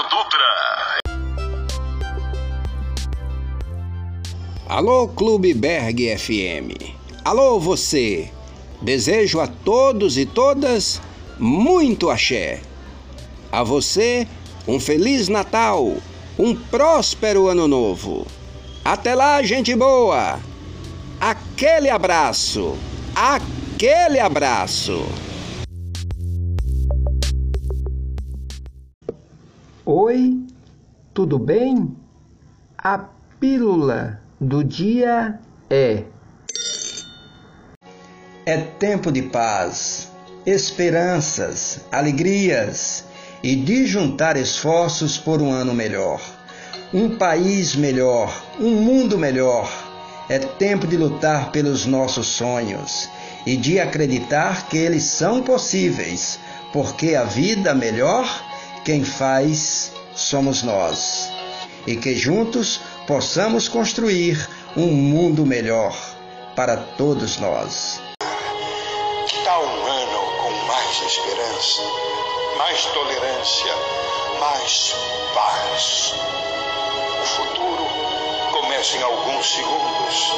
Marcelo Dutra. Alô, Clube Berg FM. Alô, você. Desejo a todos e todas muito axé. A você, um Feliz Natal, um próspero Ano Novo. Até lá, gente boa! Aquele abraço! Aquele abraço! Oi, tudo bem? A pílula do dia é: É tempo de paz, esperanças, alegrias e de juntar esforços por um ano melhor, um país melhor, um mundo melhor. É tempo de lutar pelos nossos sonhos e de acreditar que eles são possíveis, porque a vida melhor quem faz somos nós. E que juntos possamos construir um mundo melhor para todos nós. Tal um ano com mais esperança, mais tolerância, mais paz. O futuro começa em alguns segundos.